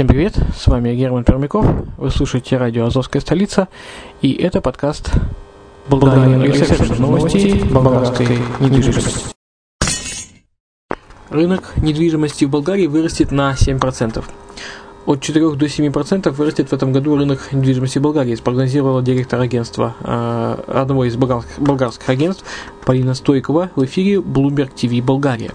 Всем привет, с вами Герман Пермяков, вы слушаете радио «Азовская столица», и это подкаст «Болгария новости болгарской недвижимости». Рынок недвижимости в Болгарии вырастет на 7%. От 4 до 7% вырастет в этом году рынок недвижимости в Болгарии, спрогнозировала директор агентства, э, одного из болгарских, болгарских агентств Полина Стойкова в эфире Bloomberg TV Болгария.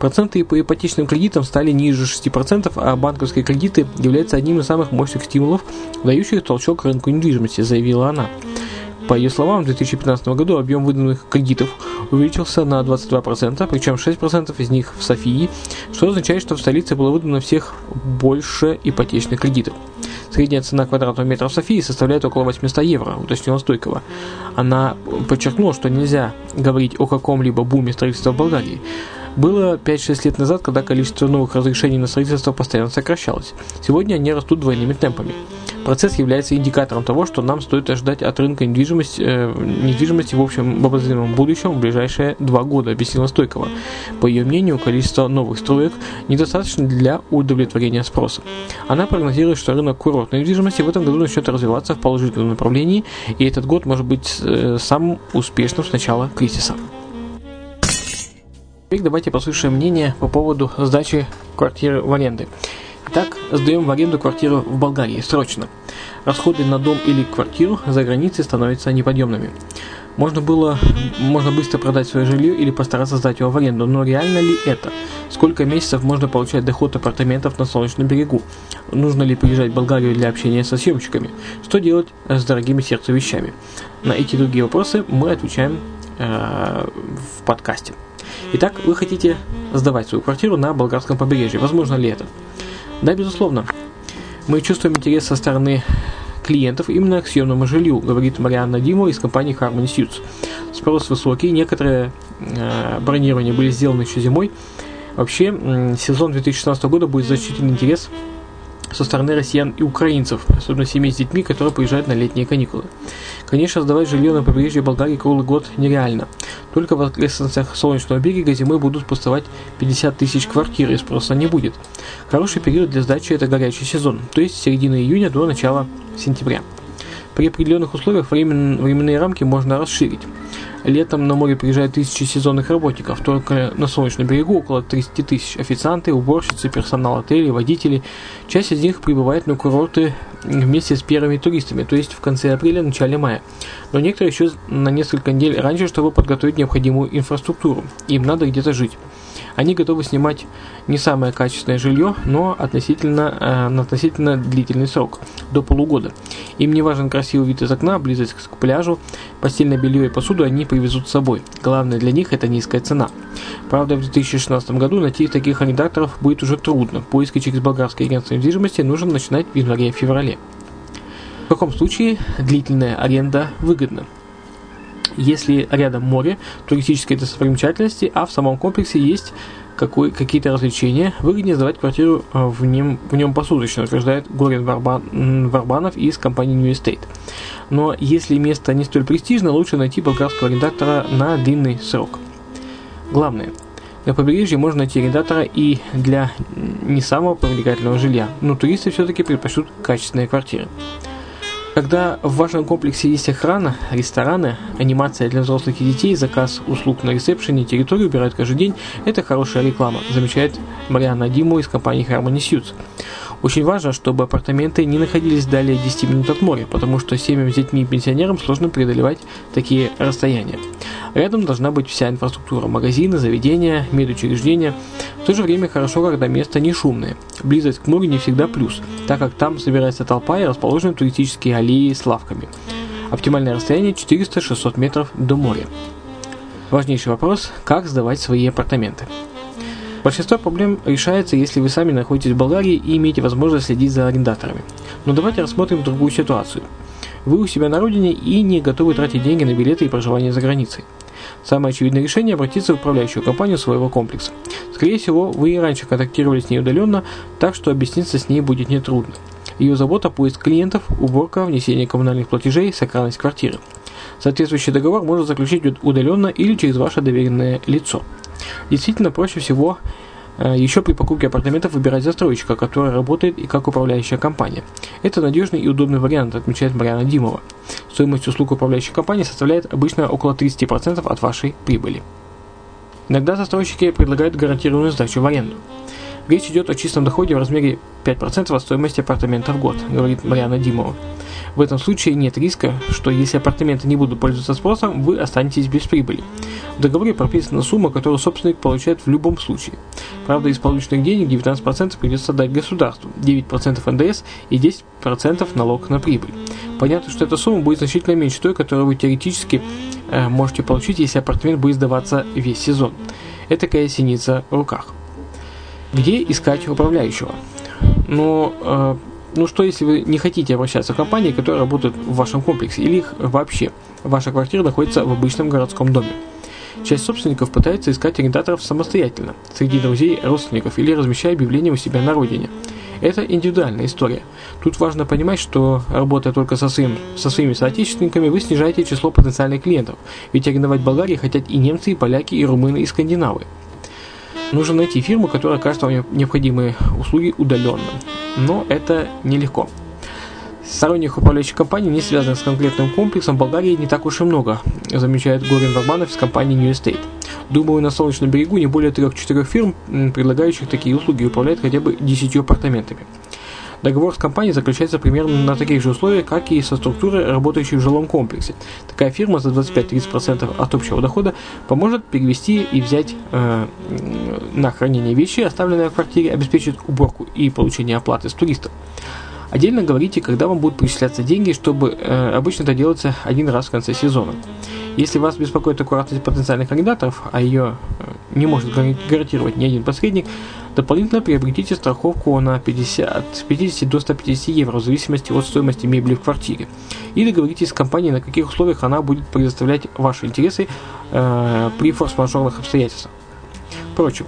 Проценты по ипотечным кредитам стали ниже 6%, а банковские кредиты являются одним из самых мощных стимулов, дающих толчок рынку недвижимости, заявила она. По ее словам, в 2015 году объем выданных кредитов увеличился на 22%, причем 6% из них в Софии, что означает, что в столице было выдано всех больше ипотечных кредитов. Средняя цена квадратного метра в Софии составляет около 800 евро, уточнила Стойкова. Она подчеркнула, что нельзя говорить о каком-либо буме строительства в Болгарии. Было 5-6 лет назад, когда количество новых разрешений на строительство постоянно сокращалось. Сегодня они растут двойными темпами. Процесс является индикатором того, что нам стоит ожидать от рынка недвижимости, э, недвижимости в общем в обозримом будущем в ближайшие два года, объяснила Стойкова. По ее мнению, количество новых строек недостаточно для удовлетворения спроса. Она прогнозирует, что рынок курортной недвижимости в этом году начнет развиваться в положительном направлении, и этот год может быть э, самым успешным с начала кризиса. Теперь давайте послушаем мнение по поводу сдачи квартиры в аренды. Итак, сдаем в аренду квартиру в Болгарии срочно. Расходы на дом или квартиру за границей становятся неподъемными. Можно было, можно быстро продать свое жилье или постараться сдать его в аренду, но реально ли это? Сколько месяцев можно получать доход апартаментов на Солнечном берегу? Нужно ли приезжать в Болгарию для общения со съемщиками? Что делать с дорогими сердцу? На эти другие вопросы мы отвечаем э, в подкасте. Итак, вы хотите сдавать свою квартиру на болгарском побережье. Возможно ли это? Да, безусловно. Мы чувствуем интерес со стороны клиентов именно к съемному жилью, говорит Марианна Димо из компании Harmony Suits. Спрос высокий, некоторые э, бронирования были сделаны еще зимой. Вообще, э, сезон 2016 года будет значительный интерес со стороны россиян и украинцев, особенно семей с детьми, которые приезжают на летние каникулы. Конечно, сдавать жилье на побережье Болгарии круглый год нереально. Только в окрестностях Солнечного берега зимой будут пустовать 50 тысяч квартир, и спроса не будет. Хороший период для сдачи – это горячий сезон, то есть с середины июня до начала сентября. При определенных условиях времен, временные рамки можно расширить. Летом на море приезжают тысячи сезонных работников, только на Солнечном берегу около 30 тысяч. Официанты, уборщицы, персонал отелей, водители. Часть из них прибывает на курорты вместе с первыми туристами, то есть в конце апреля, начале мая. Но некоторые еще на несколько недель раньше, чтобы подготовить необходимую инфраструктуру. Им надо где-то жить. Они готовы снимать не самое качественное жилье, но относительно, э, на относительно длительный срок, до полугода. Им не важен красивый вид из окна, близость к пляжу, постельное белье и посуду они привезут с собой. Главное для них это низкая цена. Правда, в 2016 году найти таких арендаторов будет уже трудно. Поиски через болгарские агентства недвижимости нужно начинать в январе-феврале. В каком случае длительная аренда выгодна? Если рядом море, туристические достопримечательности, а в самом комплексе есть какой, какие-то развлечения, выгоднее сдавать квартиру э, в нем, в нем посуточно, утверждает Горин Варбан, Варбанов из компании New Estate. Но если место не столь престижно, лучше найти болгарского арендатора на длинный срок. Главное, на побережье можно найти арендатора и для не самого привлекательного жилья, но туристы все-таки предпочтут качественные квартиры. Когда в вашем комплексе есть охрана, рестораны, анимация для взрослых и детей, заказ услуг на ресепшене, территорию убирают каждый день, это хорошая реклама, замечает Марианна Диму из компании Harmony Suits. Очень важно, чтобы апартаменты не находились далее 10 минут от моря, потому что семьям с детьми и пенсионерам сложно преодолевать такие расстояния. Рядом должна быть вся инфраструктура, магазины, заведения, медучреждения. В то же время хорошо, когда место не шумное. Близость к морю не всегда плюс, так как там собирается толпа и расположены туристические аллеи с лавками. Оптимальное расстояние 400-600 метров до моря. Важнейший вопрос – как сдавать свои апартаменты. Большинство проблем решается, если вы сами находитесь в Болгарии и имеете возможность следить за арендаторами. Но давайте рассмотрим другую ситуацию. Вы у себя на родине и не готовы тратить деньги на билеты и проживание за границей. Самое очевидное решение – обратиться в управляющую компанию своего комплекса. Скорее всего, вы и раньше контактировали с ней удаленно, так что объясниться с ней будет нетрудно. Ее забота – поиск клиентов, уборка, внесение коммунальных платежей, сохранность квартиры. Соответствующий договор можно заключить удаленно или через ваше доверенное лицо. Действительно, проще всего э, еще при покупке апартаментов выбирать застройщика, который работает и как управляющая компания. Это надежный и удобный вариант, отмечает Марьяна Димова. Стоимость услуг управляющей компании составляет обычно около 30% от вашей прибыли. Иногда застройщики предлагают гарантированную сдачу в аренду. Речь идет о чистом доходе в размере 5% от стоимости апартамента в год, говорит Марьяна Димова. В этом случае нет риска, что если апартаменты не будут пользоваться спросом, вы останетесь без прибыли. В договоре прописана сумма, которую собственник получает в любом случае. Правда, из полученных денег 19% придется дать государству, 9% НДС и 10% налог на прибыль. Понятно, что эта сумма будет значительно меньше той, которую вы теоретически э, можете получить, если апартамент будет сдаваться весь сезон. Это такая синица в руках. Где искать управляющего? Но э, ну что, если вы не хотите обращаться к компании, которая работает в вашем комплексе, или их вообще ваша квартира находится в обычном городском доме? Часть собственников пытается искать арендаторов самостоятельно, среди друзей, родственников или размещая объявления у себя на родине. Это индивидуальная история. Тут важно понимать, что работая только со, своим, со своими соотечественниками, вы снижаете число потенциальных клиентов, ведь арендовать Болгарии хотят и немцы, и поляки, и румыны, и скандинавы. Нужно найти фирму, которая окажет вам необходимые услуги удаленно. Но это нелегко. Сторонних управляющих компаний, не связанных с конкретным комплексом, в Болгарии не так уж и много, замечает Горин Варбанов из компании New Estate. Думаю, на Солнечном берегу не более 3-4 фирм, предлагающих такие услуги, управляют хотя бы 10 апартаментами. Договор с компанией заключается примерно на таких же условиях, как и со структурой, работающей в жилом комплексе. Такая фирма за 25-30% от общего дохода поможет перевести и взять э, на хранение вещи, оставленные в квартире, обеспечит уборку и получение оплаты с туристов. Отдельно говорите, когда вам будут перечисляться деньги, чтобы э, обычно это делается один раз в конце сезона. Если вас беспокоит аккуратность потенциальных кандидатов, а ее э, не может гарантировать ни один посредник, дополнительно приобретите страховку на 50, от 50 до 150 евро в зависимости от стоимости мебели в квартире. И договоритесь с компанией, на каких условиях она будет предоставлять ваши интересы э, при форс-мажорных обстоятельствах. Впрочем,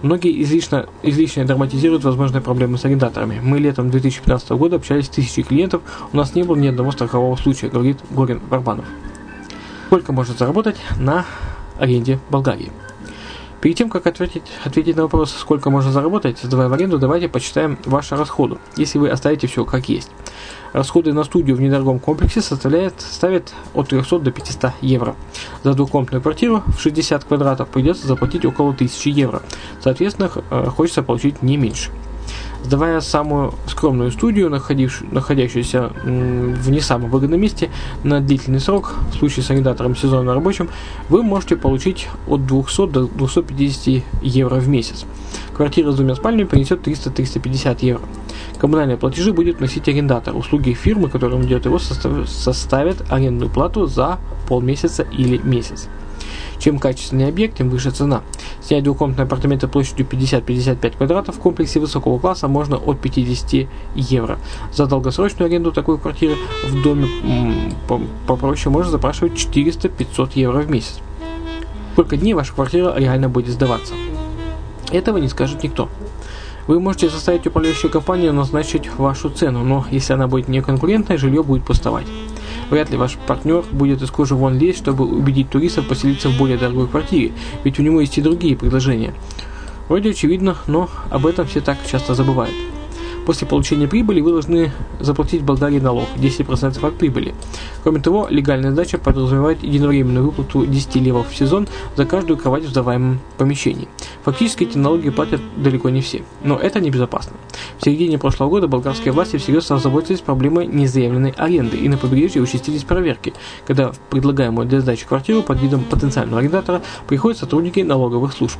Многие излишне, излишне драматизируют возможные проблемы с арендаторами. Мы летом 2015 года общались с тысячей клиентов, у нас не было ни одного страхового случая, говорит Горин Барбанов. Сколько можно заработать на аренде Болгарии? Перед тем, как ответить, ответить на вопрос, сколько можно заработать, сдавая в аренду, давайте почитаем ваши расходы, если вы оставите все как есть. Расходы на студию в недорогом комплексе составляют, ставят от 300 до 500 евро. За двухкомнатную квартиру в 60 квадратов придется заплатить около 1000 евро. Соответственно, э, хочется получить не меньше. Сдавая самую скромную студию, находящуюся в не самом выгодном месте, на длительный срок, в случае с арендатором сезонно рабочим, вы можете получить от 200 до 250 евро в месяц. Квартира с двумя спальнями принесет 300-350 евро. Коммунальные платежи будет вносить арендатор. Услуги фирмы, которым идет его, составят арендную плату за полмесяца или месяц. Чем качественнее объект, тем выше цена. Снять двухкомнатные апартаменты площадью 50-55 квадратов в комплексе высокого класса можно от 50 евро. За долгосрочную аренду такой квартиры в доме попроще можно запрашивать 400-500 евро в месяц. Сколько дней ваша квартира реально будет сдаваться? Этого не скажет никто. Вы можете заставить управляющую компанию назначить вашу цену, но если она будет неконкурентной, жилье будет пустовать. Вряд ли ваш партнер будет из кожи вон лезть, чтобы убедить туристов поселиться в более дорогой квартире, ведь у него есть и другие предложения. Вроде очевидно, но об этом все так часто забывают. После получения прибыли вы должны заплатить Болгарии налог 10% от прибыли. Кроме того, легальная сдача подразумевает единовременную выплату 10 левов в сезон за каждую кровать в сдаваемом помещении. Фактически эти налоги платят далеко не все, но это небезопасно. В середине прошлого года болгарские власти всерьез озаботились проблемой незаявленной аренды, и на побережье участились проверки, когда в предлагаемую для сдачи квартиру под видом потенциального арендатора приходят сотрудники налоговых служб.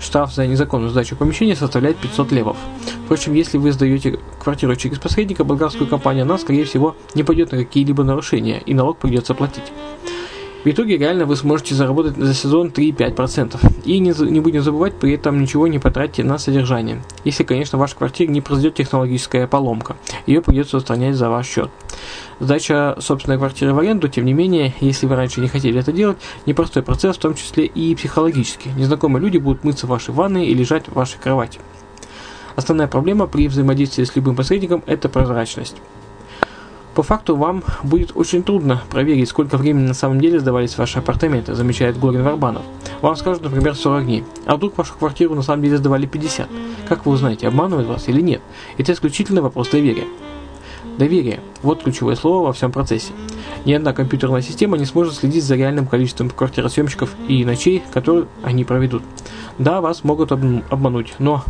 Штраф за незаконную сдачу помещения составляет 500 левов. Впрочем, если вы сдаете квартиру через посредника, болгарскую компанию, она, скорее всего, не пойдет на какие-либо нарушения, и налог придется платить. В итоге реально вы сможете заработать за сезон 3-5%. И не, не будем забывать, при этом ничего не потратите на содержание. Если, конечно, в вашей квартире не произойдет технологическая поломка. Ее придется устранять за ваш счет. Сдача собственной квартиры в аренду, тем не менее, если вы раньше не хотели это делать, непростой процесс, в том числе и психологически. Незнакомые люди будут мыться в вашей ванной и лежать в вашей кровати. Основная проблема при взаимодействии с любым посредником – это прозрачность. По факту вам будет очень трудно проверить, сколько времени на самом деле сдавались ваши апартаменты, замечает Горин Варбанов. Вам скажут, например, 40 дней, а вдруг вашу квартиру на самом деле сдавали 50. Как вы узнаете, обманывают вас или нет? Это исключительно вопрос доверия. Доверие – вот ключевое слово во всем процессе. Ни одна компьютерная система не сможет следить за реальным количеством квартиросъемщиков и ночей, которые они проведут. Да, вас могут обмануть, но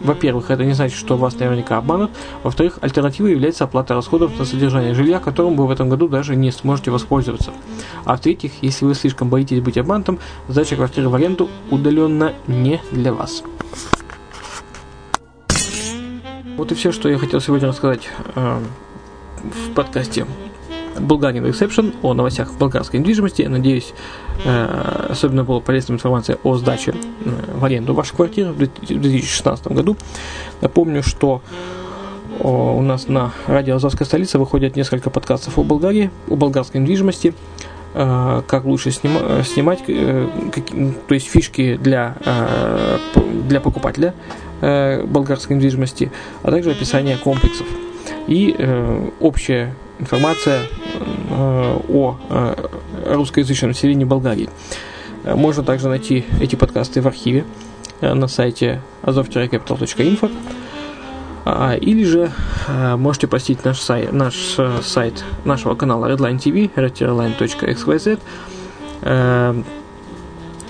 во-первых, это не значит, что вас наверняка обманут. Во-вторых, альтернативой является оплата расходов на содержание жилья, которым вы в этом году даже не сможете воспользоваться. А в-третьих, если вы слишком боитесь быть обманутым, сдача квартиры в аренду удаленно не для вас. Вот и все, что я хотел сегодня рассказать э, в подкасте Bulgarian Reception о новостях болгарской недвижимости. Надеюсь, э, особенно была полезная информация о сдаче э, в аренду вашей квартиры в 2016 году. Напомню, что у нас на радио Азовская столица выходят несколько подкастов о Болгарии, о болгарской недвижимости. как лучше снима, снимать, то есть фишки для, для покупателя болгарской недвижимости, а также описание комплексов и общая информация о русскоязычном населении Болгарии. Можно также найти эти подкасты в архиве на сайте azov-capital.info а, или же можете посетить наш сайт, наш э, сайт нашего канала Redline TV, redline.xyz. Э,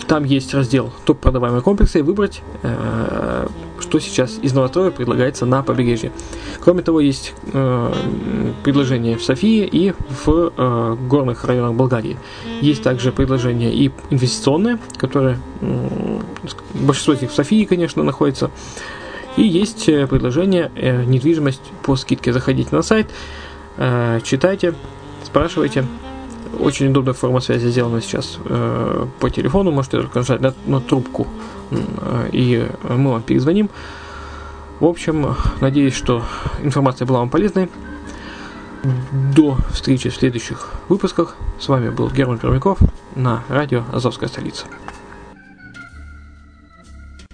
там есть раздел топ продаваемые комплексы и выбрать, э, что сейчас из новостроя предлагается на побережье. Кроме того, есть предложения в Софии и в горных районах Болгарии. Есть также предложения и инвестиционные, которые большинство из них в Софии, конечно, находится. И есть э, предложение э, недвижимость по скидке. Заходите на сайт, э, читайте, спрашивайте. Очень удобная форма связи сделана сейчас по телефону. Можете только нажать на, на трубку, и мы вам перезвоним. В общем, надеюсь, что информация была вам полезной. До встречи в следующих выпусках. С вами был Герман Пермяков на радио «Азовская столица».